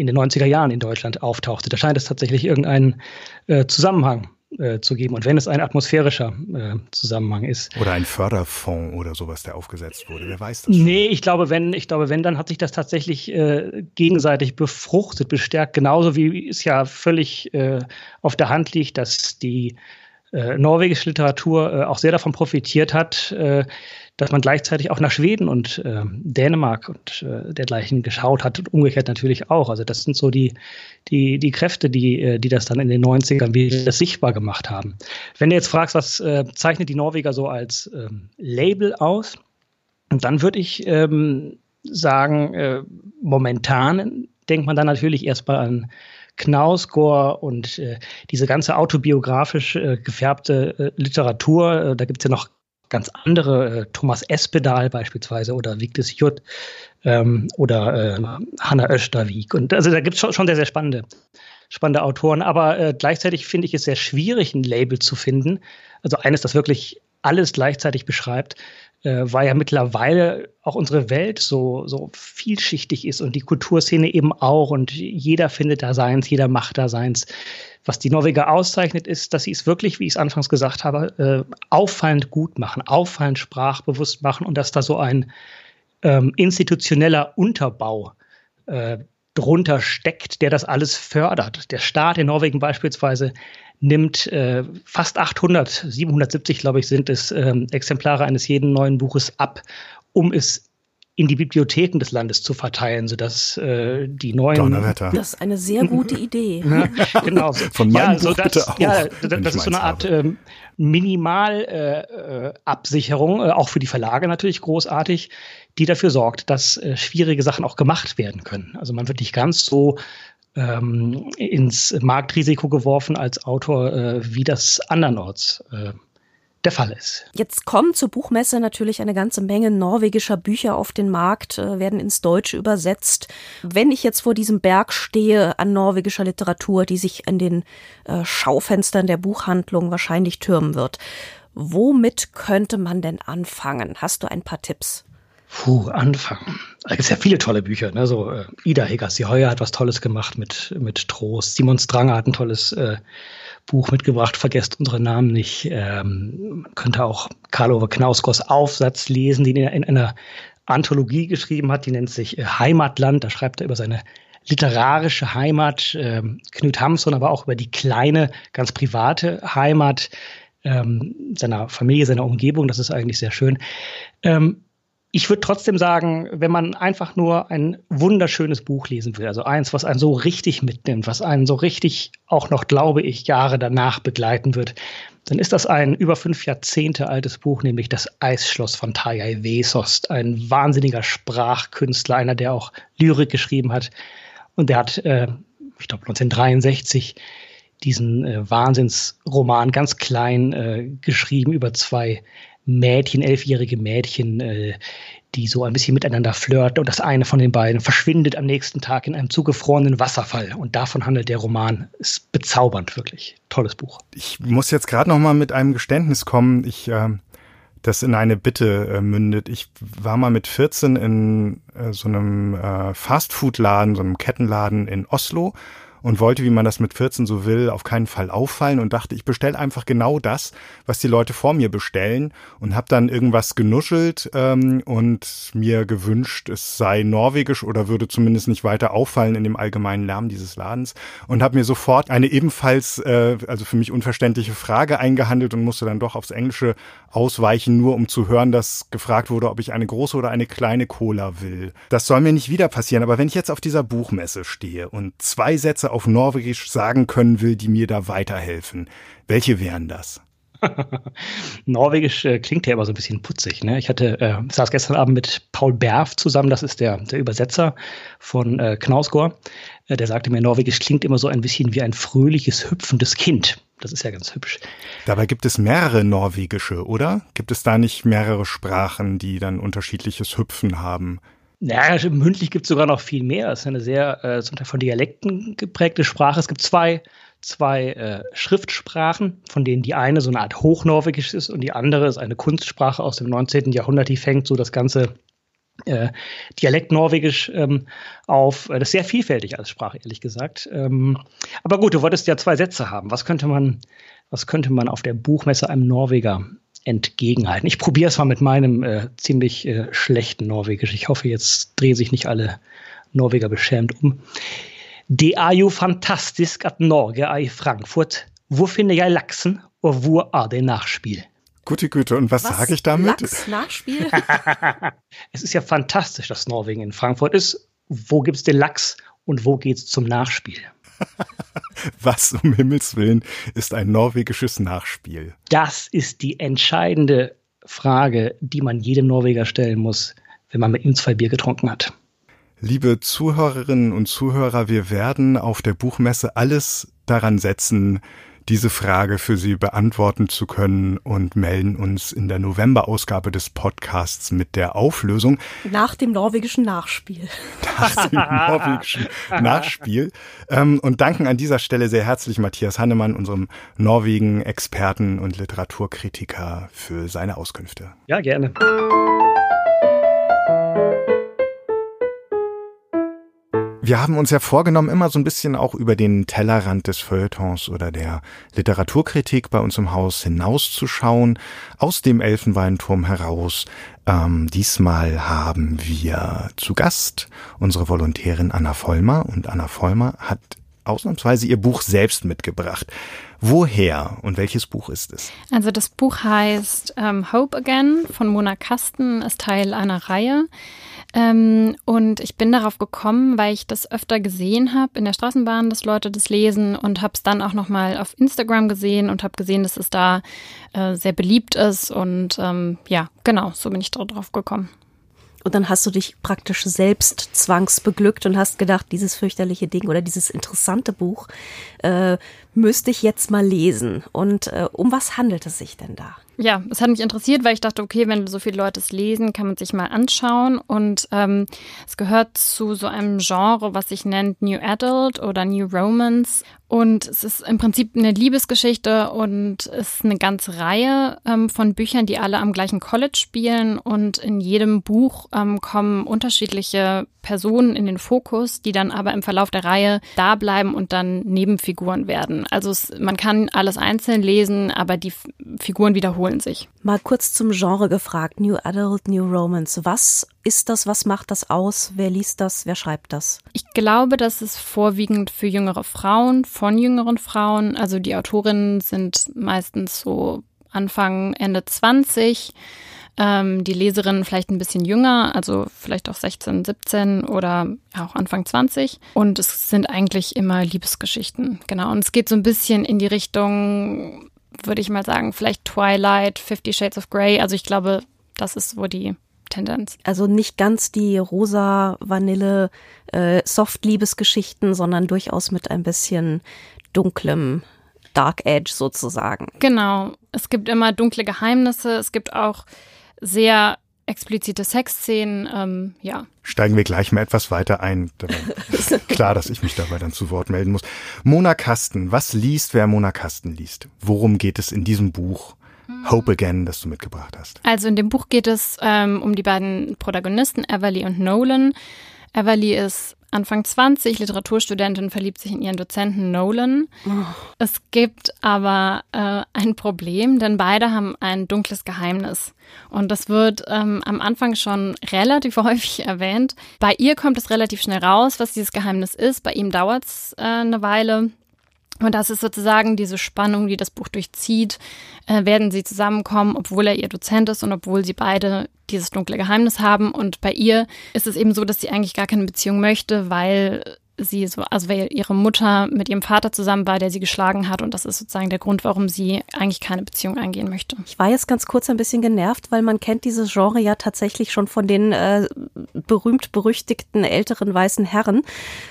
in den 90er Jahren in Deutschland auftauchte. Da scheint es tatsächlich irgendeinen äh, Zusammenhang äh, zu geben. Und wenn es ein atmosphärischer äh, Zusammenhang ist. Oder ein Förderfonds oder sowas, der aufgesetzt wurde. Wer weiß das? Schon? Nee, ich glaube, wenn, ich glaube, wenn, dann hat sich das tatsächlich äh, gegenseitig befruchtet, bestärkt. Genauso wie es ja völlig äh, auf der Hand liegt, dass die äh, norwegische Literatur äh, auch sehr davon profitiert hat, dass man gleichzeitig auch nach Schweden und äh, Dänemark und äh, dergleichen geschaut hat und umgekehrt natürlich auch. Also das sind so die, die, die Kräfte, die, äh, die das dann in den 90ern wieder sichtbar gemacht haben. Wenn du jetzt fragst, was äh, zeichnet die Norweger so als ähm, Label aus, dann würde ich ähm, sagen, äh, momentan denkt man dann natürlich erstmal an Knausgård und äh, diese ganze autobiografisch äh, gefärbte äh, Literatur. Äh, da gibt es ja noch ganz andere, äh, Thomas Espedal beispielsweise oder Vigdis Jutt ähm, oder äh, Hanna Österwig. Und also da gibt es schon, schon sehr, sehr spannende, spannende Autoren. Aber äh, gleichzeitig finde ich es sehr schwierig, ein Label zu finden. Also eines, das wirklich alles gleichzeitig beschreibt, äh, weil ja mittlerweile auch unsere Welt so, so vielschichtig ist und die Kulturszene eben auch und jeder findet da seins, jeder macht da seins. Was die Norweger auszeichnet, ist, dass sie es wirklich, wie ich es anfangs gesagt habe, äh, auffallend gut machen, auffallend sprachbewusst machen und dass da so ein ähm, institutioneller Unterbau äh, drunter steckt, der das alles fördert. Der Staat in Norwegen beispielsweise nimmt äh, fast 800, 770 glaube ich sind es, ähm, Exemplare eines jeden neuen Buches ab, um es in die Bibliotheken des Landes zu verteilen, sodass äh, die neuen. Donnerwetter. Das ist eine sehr gute <laughs> Idee. ja, genau. Von meinem ja, so das, bitte auch, ja, das, das ist so eine Art ähm, Minimalabsicherung, äh, äh, auch für die Verlage natürlich großartig, die dafür sorgt, dass äh, schwierige Sachen auch gemacht werden können. Also man wird nicht ganz so ähm, ins Marktrisiko geworfen als Autor, äh, wie das andernorts äh, der Fall ist. Jetzt kommen zur Buchmesse natürlich eine ganze Menge norwegischer Bücher auf den Markt, äh, werden ins Deutsche übersetzt. Wenn ich jetzt vor diesem Berg stehe an norwegischer Literatur, die sich an den äh, Schaufenstern der Buchhandlung wahrscheinlich türmen wird, womit könnte man denn anfangen? Hast du ein paar Tipps? Puh, anfangen. Da gibt es ja viele tolle Bücher. Ne? So, äh, Ida Hegersi Heuer hat was Tolles gemacht mit, mit Trost. Simon Stranger hat ein tolles äh, Buch mitgebracht, vergesst unsere Namen nicht. Ähm, man könnte auch Karl-Ove Knausgårds Aufsatz lesen, den er in einer Anthologie geschrieben hat, die nennt sich äh, Heimatland. Da schreibt er über seine literarische Heimat, äh, Knut Hamsun, aber auch über die kleine, ganz private Heimat ähm, seiner Familie, seiner Umgebung. Das ist eigentlich sehr schön. Ähm, ich würde trotzdem sagen, wenn man einfach nur ein wunderschönes Buch lesen will, also eins, was einen so richtig mitnimmt, was einen so richtig auch noch, glaube ich, Jahre danach begleiten wird, dann ist das ein über fünf Jahrzehnte altes Buch, nämlich das Eisschloss von Tarjei Wesost, ein wahnsinniger Sprachkünstler, einer, der auch Lyrik geschrieben hat. Und der hat, äh, ich glaube, 1963 diesen äh, Wahnsinnsroman ganz klein äh, geschrieben über zwei Mädchen, elfjährige Mädchen, äh, die so ein bisschen miteinander flirten und das eine von den beiden verschwindet am nächsten Tag in einem zugefrorenen Wasserfall und davon handelt der Roman. Ist bezaubernd, wirklich. Tolles Buch. Ich muss jetzt gerade noch mal mit einem Geständnis kommen. Ich äh, das in eine Bitte äh, mündet. Ich war mal mit 14 in äh, so einem äh, Fastfood-Laden, so einem Kettenladen in Oslo und wollte, wie man das mit 14 so will, auf keinen Fall auffallen und dachte, ich bestelle einfach genau das, was die Leute vor mir bestellen und habe dann irgendwas genuschelt ähm, und mir gewünscht, es sei norwegisch oder würde zumindest nicht weiter auffallen in dem allgemeinen Lärm dieses Ladens und habe mir sofort eine ebenfalls, äh, also für mich unverständliche Frage eingehandelt und musste dann doch aufs Englische ausweichen, nur um zu hören, dass gefragt wurde, ob ich eine große oder eine kleine Cola will. Das soll mir nicht wieder passieren, aber wenn ich jetzt auf dieser Buchmesse stehe und zwei Sätze auf Norwegisch sagen können will, die mir da weiterhelfen, welche wären das? <laughs> Norwegisch äh, klingt ja immer so ein bisschen putzig. Ne? Ich hatte, äh, saß gestern Abend mit Paul Berf zusammen, das ist der, der Übersetzer von äh, Knausgård. Äh, der sagte mir, Norwegisch klingt immer so ein bisschen wie ein fröhliches, hüpfendes Kind. Das ist ja ganz hübsch. Dabei gibt es mehrere norwegische, oder? Gibt es da nicht mehrere Sprachen, die dann unterschiedliches Hüpfen haben? Ja, mündlich gibt es sogar noch viel mehr. Es ist eine sehr äh, zum Teil von Dialekten geprägte Sprache. Es gibt zwei, zwei äh, Schriftsprachen, von denen die eine so eine Art Hochnorwegisch ist und die andere ist eine Kunstsprache aus dem 19. Jahrhundert, die fängt so das ganze äh, Dialekt Norwegisch ähm, auf. Das ist sehr vielfältig als Sprache, ehrlich gesagt. Ähm, aber gut, du wolltest ja zwei Sätze haben. Was könnte man, was könnte man auf der Buchmesse einem Norweger entgegenhalten. Ich probiere es mal mit meinem äh, ziemlich äh, schlechten Norwegisch. Ich hoffe, jetzt drehen sich nicht alle Norweger beschämt um. Det er jo fantastisk at Norge er i Frankfurt. Wo finde jeg laksen, og wo er det Nachspiel? Gute Güte, und was, was sage ich damit? Lachs, Nachspiel? <laughs> es ist ja fantastisch, dass Norwegen in Frankfurt ist. Wo gibt es den Lachs und wo geht es zum Nachspiel? <laughs> Was um Himmels Willen ist ein norwegisches Nachspiel? Das ist die entscheidende Frage, die man jedem Norweger stellen muss, wenn man mit ihm zwei Bier getrunken hat. Liebe Zuhörerinnen und Zuhörer, wir werden auf der Buchmesse alles daran setzen, diese Frage für Sie beantworten zu können und melden uns in der November-Ausgabe des Podcasts mit der Auflösung. Nach dem norwegischen Nachspiel. <laughs> Nach dem norwegischen Nachspiel. Ähm, und danken an dieser Stelle sehr herzlich Matthias Hannemann, unserem Norwegen-Experten und Literaturkritiker, für seine Auskünfte. Ja, gerne. Wir haben uns ja vorgenommen, immer so ein bisschen auch über den Tellerrand des Feuilletons oder der Literaturkritik bei uns im Haus hinauszuschauen, aus dem Elfenbeinturm heraus. Ähm, diesmal haben wir zu Gast unsere Volontärin Anna Vollmer und Anna Vollmer hat ausnahmsweise ihr Buch selbst mitgebracht. Woher und welches Buch ist es? Also das Buch heißt ähm, Hope Again von Mona Kasten, ist Teil einer Reihe. Ähm, und ich bin darauf gekommen, weil ich das öfter gesehen habe in der Straßenbahn, dass Leute das lesen und habe es dann auch nochmal auf Instagram gesehen und habe gesehen, dass es da äh, sehr beliebt ist. Und ähm, ja, genau, so bin ich darauf gekommen. Und dann hast du dich praktisch selbst zwangsbeglückt und hast gedacht, dieses fürchterliche Ding oder dieses interessante Buch äh, müsste ich jetzt mal lesen. Und äh, um was handelt es sich denn da? Ja, es hat mich interessiert, weil ich dachte, okay, wenn so viele Leute es lesen, kann man sich mal anschauen. Und ähm, es gehört zu so einem Genre, was sich nennt New Adult oder New Romance. Und es ist im Prinzip eine Liebesgeschichte und es ist eine ganze Reihe ähm, von Büchern, die alle am gleichen College spielen. Und in jedem Buch ähm, kommen unterschiedliche Personen in den Fokus, die dann aber im Verlauf der Reihe da bleiben und dann Nebenfiguren werden. Also es, man kann alles einzeln lesen, aber die Figuren wiederholen sich. Mal kurz zum Genre gefragt. New Adult, New Romance. Was ist das? Was macht das aus? Wer liest das? Wer schreibt das? Ich glaube, das ist vorwiegend für jüngere Frauen, von jüngeren Frauen. Also die Autorinnen sind meistens so Anfang, Ende 20. Ähm, die Leserinnen vielleicht ein bisschen jünger, also vielleicht auch 16, 17 oder ja, auch Anfang 20. Und es sind eigentlich immer Liebesgeschichten. Genau. Und es geht so ein bisschen in die Richtung, würde ich mal sagen, vielleicht Twilight, Fifty Shades of Grey. Also ich glaube, das ist so die Tendenz. Also nicht ganz die rosa Vanille äh, Soft Liebesgeschichten, sondern durchaus mit ein bisschen dunklem Dark Edge sozusagen. Genau. Es gibt immer dunkle Geheimnisse. Es gibt auch sehr explizite Sexszenen, ähm, ja. Steigen wir gleich mal etwas weiter ein. <laughs> Klar, dass ich mich dabei dann zu Wort melden muss. Mona Kasten, was liest, wer Mona Kasten liest? Worum geht es in diesem Buch? Hope Again, das du mitgebracht hast. Also in dem Buch geht es ähm, um die beiden Protagonisten, Everly und Nolan. Everly ist Anfang 20, Literaturstudentin, verliebt sich in ihren Dozenten Nolan. Oh. Es gibt aber äh, ein Problem, denn beide haben ein dunkles Geheimnis. Und das wird ähm, am Anfang schon relativ <laughs> häufig erwähnt. Bei ihr kommt es relativ schnell raus, was dieses Geheimnis ist. Bei ihm dauert es äh, eine Weile. Und das ist sozusagen diese Spannung, die das Buch durchzieht. Äh, werden sie zusammenkommen, obwohl er ihr Dozent ist und obwohl sie beide dieses dunkle Geheimnis haben. Und bei ihr ist es eben so, dass sie eigentlich gar keine Beziehung möchte, weil sie so, also weil ihre Mutter mit ihrem Vater zusammen war, der sie geschlagen hat. Und das ist sozusagen der Grund, warum sie eigentlich keine Beziehung eingehen möchte. Ich war jetzt ganz kurz ein bisschen genervt, weil man kennt dieses Genre ja tatsächlich schon von den äh, berühmt-berüchtigten älteren weißen Herren,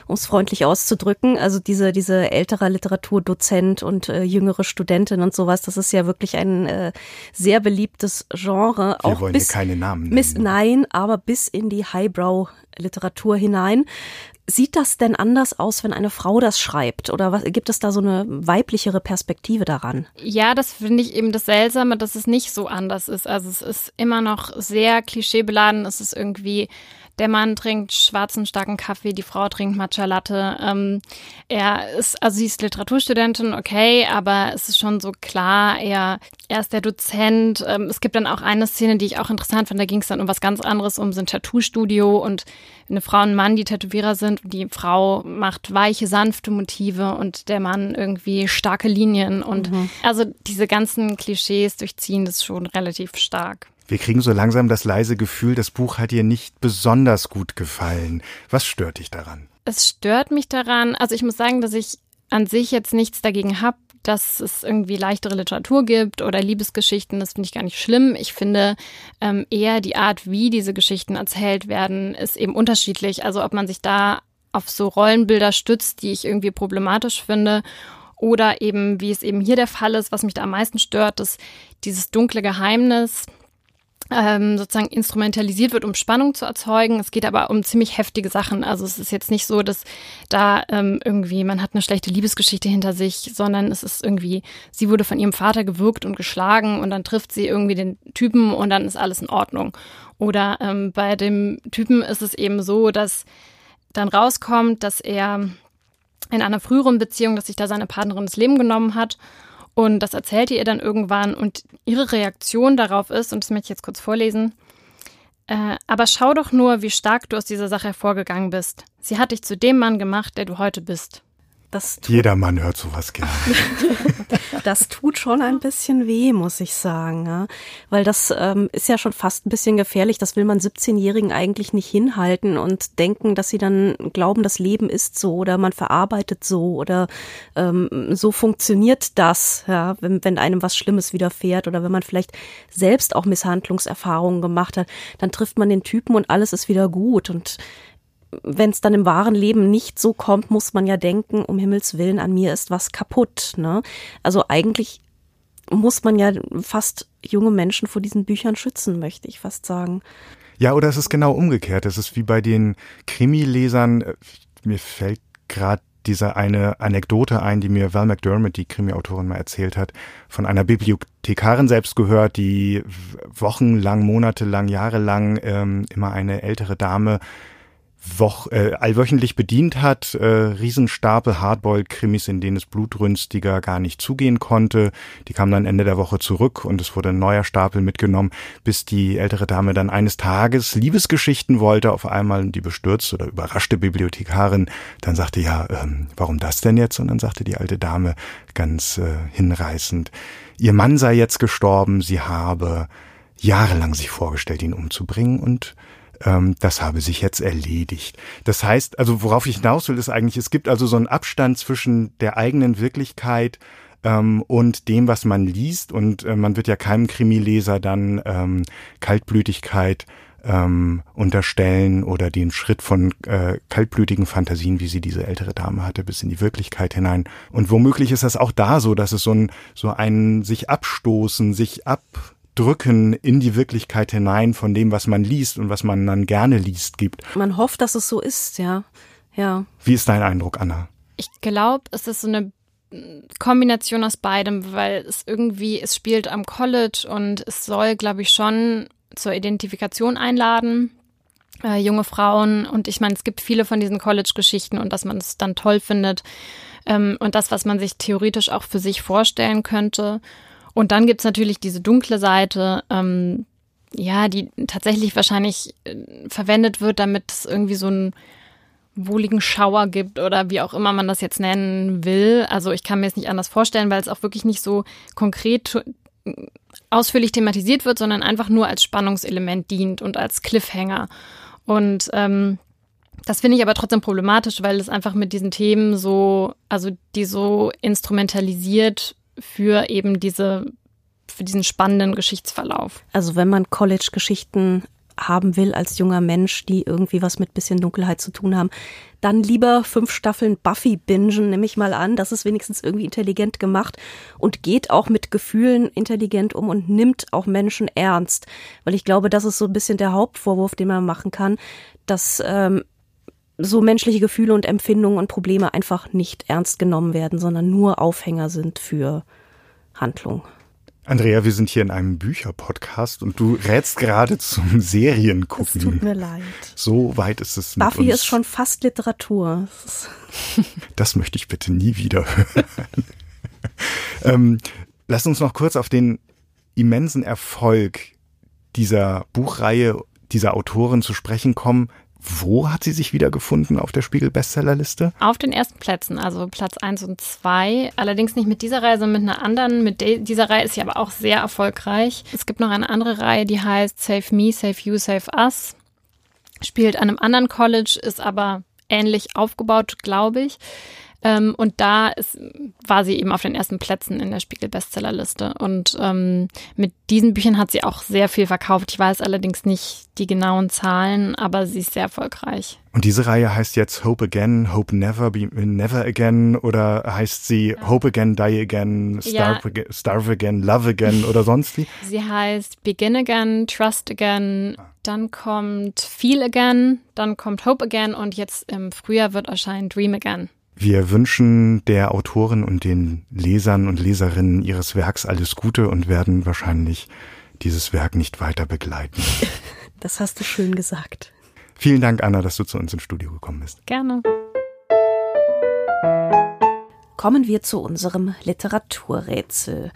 um es freundlich auszudrücken. Also diese, diese ältere Literaturdozent und äh, jüngere Studentin und sowas, das ist ja wirklich ein äh, sehr beliebtes Genre. Wir auch wollen bis, hier keine Namen nennen. Bis, nein, aber bis in die Highbrow Literatur hinein. Sieht das denn anders aus, wenn eine Frau das schreibt? Oder was, gibt es da so eine weiblichere Perspektive daran? Ja, das finde ich eben das Seltsame, dass es nicht so anders ist. Also es ist immer noch sehr klischeebeladen. Es ist irgendwie der Mann trinkt schwarzen, starken Kaffee, die Frau trinkt Matcha Latte. Ähm, er ist, also sie ist Literaturstudentin, okay, aber es ist schon so klar, er, er ist der Dozent. Ähm, es gibt dann auch eine Szene, die ich auch interessant fand, da ging es dann um was ganz anderes, um sein Tattoo-Studio und eine Frau und ein Mann, die Tätowierer sind. Die Frau macht weiche, sanfte Motive und der Mann irgendwie starke Linien. Und mhm. also diese ganzen Klischees durchziehen das schon relativ stark. Wir kriegen so langsam das leise Gefühl, das Buch hat dir nicht besonders gut gefallen. Was stört dich daran? Es stört mich daran, also ich muss sagen, dass ich an sich jetzt nichts dagegen habe, dass es irgendwie leichtere Literatur gibt oder Liebesgeschichten, das finde ich gar nicht schlimm. Ich finde ähm, eher die Art, wie diese Geschichten erzählt werden, ist eben unterschiedlich. Also ob man sich da auf so Rollenbilder stützt, die ich irgendwie problematisch finde oder eben, wie es eben hier der Fall ist, was mich da am meisten stört, ist dieses dunkle Geheimnis, ähm, sozusagen instrumentalisiert wird, um Spannung zu erzeugen. Es geht aber um ziemlich heftige Sachen. Also es ist jetzt nicht so, dass da ähm, irgendwie man hat eine schlechte Liebesgeschichte hinter sich, sondern es ist irgendwie, sie wurde von ihrem Vater gewürgt und geschlagen und dann trifft sie irgendwie den Typen und dann ist alles in Ordnung. Oder ähm, bei dem Typen ist es eben so, dass dann rauskommt, dass er in einer früheren Beziehung, dass sich da seine Partnerin das Leben genommen hat und das erzählt ihr dann irgendwann und ihre Reaktion darauf ist, und das möchte ich jetzt kurz vorlesen, äh, aber schau doch nur, wie stark du aus dieser Sache hervorgegangen bist. Sie hat dich zu dem Mann gemacht, der du heute bist. Das Jeder Mann hört sowas gerne. <laughs> das tut schon ein bisschen weh, muss ich sagen. Ja? Weil das ähm, ist ja schon fast ein bisschen gefährlich. Das will man 17-Jährigen eigentlich nicht hinhalten und denken, dass sie dann glauben, das Leben ist so oder man verarbeitet so oder ähm, so funktioniert das, ja? wenn, wenn einem was Schlimmes widerfährt oder wenn man vielleicht selbst auch Misshandlungserfahrungen gemacht hat, dann trifft man den Typen und alles ist wieder gut. Und wenn es dann im wahren Leben nicht so kommt, muss man ja denken, um Himmels Willen, an mir ist was kaputt. Ne? Also eigentlich muss man ja fast junge Menschen vor diesen Büchern schützen, möchte ich fast sagen. Ja, oder es ist genau umgekehrt. Es ist wie bei den Krimi-Lesern. Mir fällt gerade diese eine Anekdote ein, die mir Val McDermott, die Krimi-Autorin, mal erzählt hat, von einer Bibliothekarin selbst gehört, die wochenlang, monatelang, jahrelang ähm, immer eine ältere Dame woch, äh, allwöchentlich bedient hat, äh, Riesenstapel Hardboiled-Krimis, in denen es blutrünstiger gar nicht zugehen konnte. Die kamen dann Ende der Woche zurück und es wurde ein neuer Stapel mitgenommen, bis die ältere Dame dann eines Tages Liebesgeschichten wollte, auf einmal die bestürzte oder überraschte Bibliothekarin dann sagte, ja, ähm, warum das denn jetzt? Und dann sagte die alte Dame ganz äh, hinreißend, ihr Mann sei jetzt gestorben, sie habe jahrelang sich vorgestellt, ihn umzubringen und ähm, das habe sich jetzt erledigt. Das heißt, also worauf ich hinaus will, ist eigentlich, es gibt also so einen Abstand zwischen der eigenen Wirklichkeit ähm, und dem, was man liest. Und äh, man wird ja keinem Krimileser dann ähm, Kaltblütigkeit ähm, unterstellen oder den Schritt von äh, kaltblütigen Fantasien, wie sie diese ältere Dame hatte, bis in die Wirklichkeit hinein. Und womöglich ist das auch da so, dass es so ein so ein sich abstoßen, sich ab Drücken in die Wirklichkeit hinein von dem, was man liest und was man dann gerne liest, gibt. Man hofft, dass es so ist, ja. Ja. Wie ist dein Eindruck, Anna? Ich glaube, es ist so eine Kombination aus beidem, weil es irgendwie, es spielt am College und es soll, glaube ich, schon zur Identifikation einladen. äh, junge Frauen. Und ich meine, es gibt viele von diesen College-Geschichten und dass man es dann toll findet. Ähm, und das, was man sich theoretisch auch für sich vorstellen könnte. Und dann gibt's natürlich diese dunkle Seite, ähm, ja, die tatsächlich wahrscheinlich äh, verwendet wird, damit es irgendwie so einen wohligen Schauer gibt oder wie auch immer man das jetzt nennen will. Also ich kann mir es nicht anders vorstellen, weil es auch wirklich nicht so konkret ausführlich thematisiert wird, sondern einfach nur als Spannungselement dient und als Cliffhanger. Und ähm, das finde ich aber trotzdem problematisch, weil es einfach mit diesen Themen so, also die so instrumentalisiert für eben diese, für diesen spannenden Geschichtsverlauf. Also wenn man College-Geschichten haben will als junger Mensch, die irgendwie was mit bisschen Dunkelheit zu tun haben, dann lieber fünf Staffeln Buffy bingen, nehme ich mal an. Das ist wenigstens irgendwie intelligent gemacht und geht auch mit Gefühlen intelligent um und nimmt auch Menschen ernst. Weil ich glaube, das ist so ein bisschen der Hauptvorwurf, den man machen kann, dass ähm, so menschliche Gefühle und Empfindungen und Probleme einfach nicht ernst genommen werden, sondern nur Aufhänger sind für Handlung. Andrea, wir sind hier in einem Bücherpodcast und du rätst gerade zum Seriengucken. Es tut mir leid. So weit ist es mit Buffy ist schon fast Literatur. <laughs> Das möchte ich bitte nie wieder hören. <laughs> ähm, lass uns noch kurz auf den immensen Erfolg dieser Buchreihe, dieser Autoren zu sprechen kommen. Wo hat sie sich wiedergefunden auf der Spiegel-Bestsellerliste? Auf den ersten Plätzen, also Platz 1 und 2. Allerdings nicht mit dieser Reihe, sondern mit einer anderen. Mit dieser Reihe ist sie aber auch sehr erfolgreich. Es gibt noch eine andere Reihe, die heißt Save Me, Save You, Save Us. Spielt an einem anderen College, ist aber ähnlich aufgebaut, glaube ich. Ähm, und da ist, war sie eben auf den ersten Plätzen in der Spiegel-Bestsellerliste. Und ähm, mit diesen Büchern hat sie auch sehr viel verkauft. Ich weiß allerdings nicht die genauen Zahlen, aber sie ist sehr erfolgreich. Und diese Reihe heißt jetzt Hope Again, Hope Never, Be Never Again oder heißt sie ja. Hope Again, Die Again, Starve, ja. Starve Again, Love Again <laughs> oder sonst wie? Sie heißt Begin Again, Trust Again, ah. dann kommt Feel Again, dann kommt Hope Again und jetzt im Frühjahr wird erscheinen Dream Again. Wir wünschen der Autorin und den Lesern und Leserinnen ihres Werks alles Gute und werden wahrscheinlich dieses Werk nicht weiter begleiten. <laughs> Das hast du schön gesagt. Vielen Dank, Anna, dass du zu uns ins Studio gekommen bist. Gerne. Kommen wir zu unserem Literaturrätsel.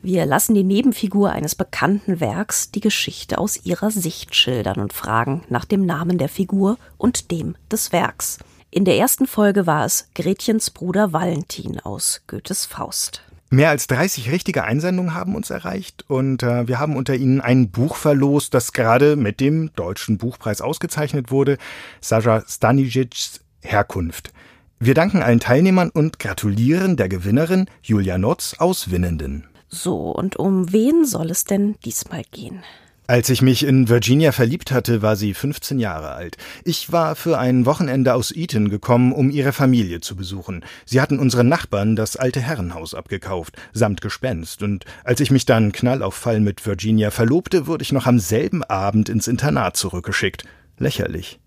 Wir lassen die Nebenfigur eines bekannten Werks die Geschichte aus ihrer Sicht schildern und fragen nach dem Namen der Figur und dem des Werks. In der ersten Folge war es Gretchens Bruder Valentin aus Goethes Faust. Mehr als 30 richtige Einsendungen haben uns erreicht und äh, wir haben unter ihnen ein Buch verlost, das gerade mit dem Deutschen Buchpreis ausgezeichnet wurde, Sascha Stanisics Herkunft. Wir danken allen Teilnehmern und gratulieren der Gewinnerin Julia Notz aus Winnenden. So, und um wen soll es denn diesmal gehen? Als ich mich in Virginia verliebt hatte, war sie 15 Jahre alt. Ich war für ein Wochenende aus Eton gekommen, um ihre Familie zu besuchen. Sie hatten unseren Nachbarn das alte Herrenhaus abgekauft, samt Gespenst, und als ich mich dann knall auf Fall mit Virginia verlobte, wurde ich noch am selben Abend ins Internat zurückgeschickt. Lächerlich.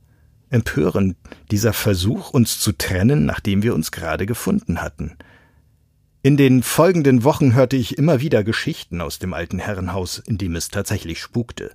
Empörend, dieser Versuch, uns zu trennen, nachdem wir uns gerade gefunden hatten. In den folgenden Wochen hörte ich immer wieder Geschichten aus dem alten Herrenhaus, in dem es tatsächlich spukte.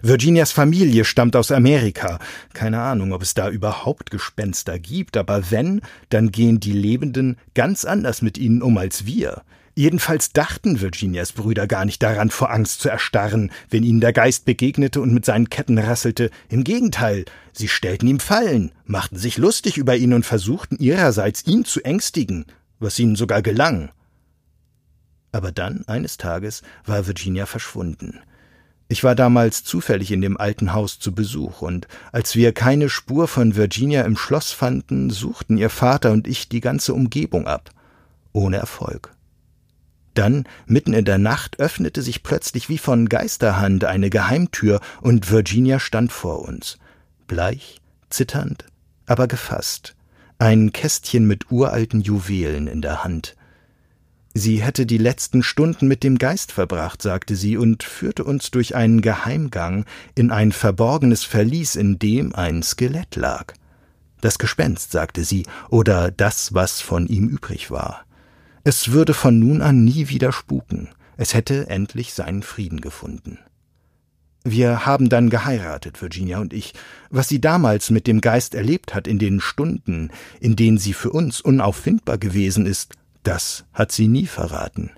Virginias Familie stammt aus Amerika. Keine Ahnung, ob es da überhaupt Gespenster gibt, aber wenn, dann gehen die Lebenden ganz anders mit ihnen um als wir. Jedenfalls dachten Virginias Brüder gar nicht daran, vor Angst zu erstarren, wenn ihnen der Geist begegnete und mit seinen Ketten rasselte. Im Gegenteil, sie stellten ihm Fallen, machten sich lustig über ihn und versuchten ihrerseits, ihn zu ängstigen was ihnen sogar gelang. Aber dann, eines Tages, war Virginia verschwunden. Ich war damals zufällig in dem alten Haus zu Besuch, und als wir keine Spur von Virginia im Schloss fanden, suchten ihr Vater und ich die ganze Umgebung ab. Ohne Erfolg. Dann, mitten in der Nacht, öffnete sich plötzlich wie von Geisterhand eine Geheimtür, und Virginia stand vor uns. Bleich, zitternd, aber gefasst ein Kästchen mit uralten Juwelen in der Hand. Sie hätte die letzten Stunden mit dem Geist verbracht, sagte sie, und führte uns durch einen Geheimgang in ein verborgenes Verlies, in dem ein Skelett lag. Das Gespenst, sagte sie, oder das, was von ihm übrig war. Es würde von nun an nie wieder spuken, es hätte endlich seinen Frieden gefunden. Wir haben dann geheiratet, Virginia und ich. Was sie damals mit dem Geist erlebt hat in den Stunden, in denen sie für uns unauffindbar gewesen ist, das hat sie nie verraten.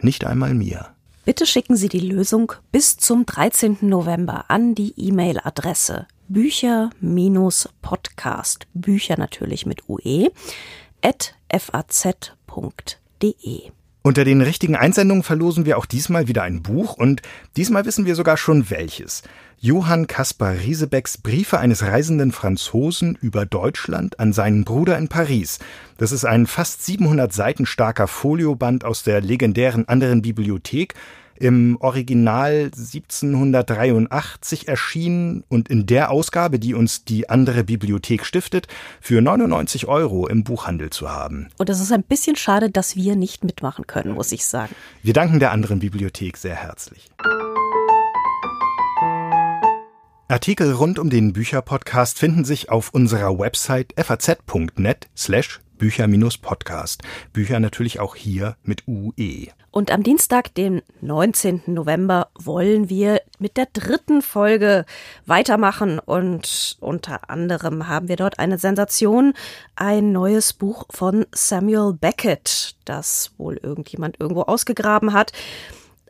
Nicht einmal mir. Bitte schicken Sie die Lösung bis zum 13. November an die E-Mail-Adresse Bücher-Podcast, Bücher natürlich mit UE, at faz.de. Unter den richtigen Einsendungen verlosen wir auch diesmal wieder ein Buch und diesmal wissen wir sogar schon welches. Johann Caspar Riesebecks Briefe eines reisenden Franzosen über Deutschland an seinen Bruder in Paris. Das ist ein fast 700 Seiten starker Folioband aus der legendären anderen Bibliothek im Original 1783 erschienen und in der Ausgabe, die uns die andere Bibliothek stiftet, für 99 Euro im Buchhandel zu haben. Und es ist ein bisschen schade, dass wir nicht mitmachen können, muss ich sagen. Wir danken der anderen Bibliothek sehr herzlich. Artikel rund um den Bücherpodcast finden sich auf unserer Website faz.net slash Bücher-Podcast. Bücher natürlich auch hier mit UE. Und am Dienstag, den 19. November, wollen wir mit der dritten Folge weitermachen. Und unter anderem haben wir dort eine Sensation, ein neues Buch von Samuel Beckett, das wohl irgendjemand irgendwo ausgegraben hat.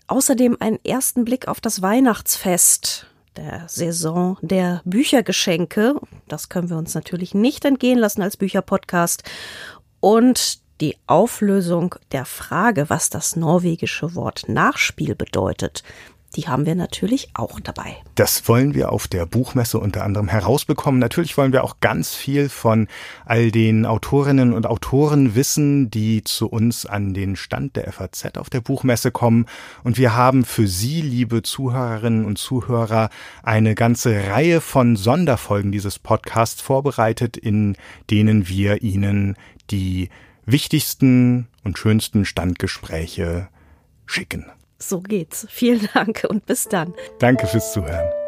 Außerdem einen ersten Blick auf das Weihnachtsfest der Saison der Büchergeschenke. Das können wir uns natürlich nicht entgehen lassen als Bücherpodcast. Und die Auflösung der Frage, was das norwegische Wort Nachspiel bedeutet, die haben wir natürlich auch dabei. Das wollen wir auf der Buchmesse unter anderem herausbekommen. Natürlich wollen wir auch ganz viel von all den Autorinnen und Autoren wissen, die zu uns an den Stand der FAZ auf der Buchmesse kommen. Und wir haben für Sie, liebe Zuhörerinnen und Zuhörer, eine ganze Reihe von Sonderfolgen dieses Podcasts vorbereitet, in denen wir Ihnen die wichtigsten und schönsten Standgespräche schicken. So geht's. Vielen Dank und bis dann. Danke fürs Zuhören.